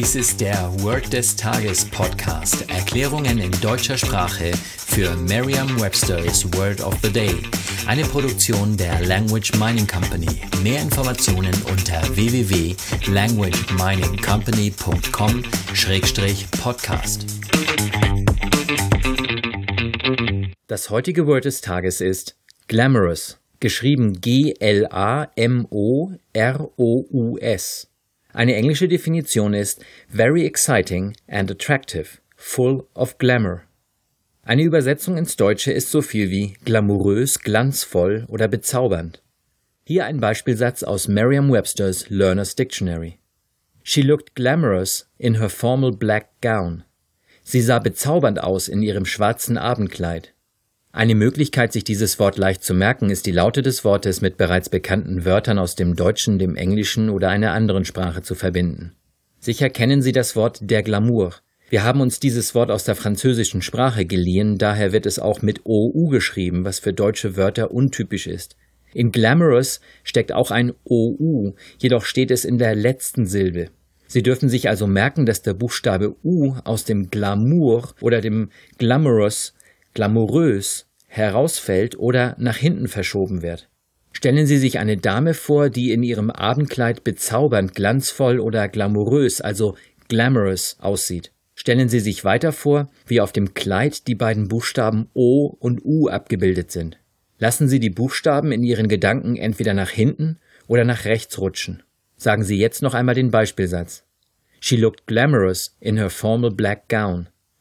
Dies ist der Word des Tages Podcast. Erklärungen in deutscher Sprache für Merriam-Webster's Word of the Day. Eine Produktion der Language Mining Company. Mehr Informationen unter www.languageminingcompany.com-podcast. Das heutige Word des Tages ist glamorous, geschrieben G-L-A-M-O-R-O-U-S. Eine englische Definition ist very exciting and attractive, full of glamour. Eine Übersetzung ins Deutsche ist so viel wie glamourös, glanzvoll oder bezaubernd. Hier ein Beispielsatz aus Merriam-Webster's Learner's Dictionary. She looked glamorous in her formal black gown. Sie sah bezaubernd aus in ihrem schwarzen Abendkleid. Eine Möglichkeit, sich dieses Wort leicht zu merken, ist die Laute des Wortes mit bereits bekannten Wörtern aus dem Deutschen, dem Englischen oder einer anderen Sprache zu verbinden. Sicher kennen Sie das Wort der Glamour. Wir haben uns dieses Wort aus der französischen Sprache geliehen, daher wird es auch mit OU geschrieben, was für deutsche Wörter untypisch ist. In glamorous steckt auch ein OU, jedoch steht es in der letzten Silbe. Sie dürfen sich also merken, dass der Buchstabe U aus dem Glamour oder dem glamorous glamourös herausfällt oder nach hinten verschoben wird. Stellen Sie sich eine Dame vor, die in ihrem Abendkleid bezaubernd, glanzvoll oder glamourös, also glamorous aussieht. Stellen Sie sich weiter vor, wie auf dem Kleid die beiden Buchstaben O und U abgebildet sind. Lassen Sie die Buchstaben in Ihren Gedanken entweder nach hinten oder nach rechts rutschen. Sagen Sie jetzt noch einmal den Beispielsatz. She looked glamorous in her formal black gown.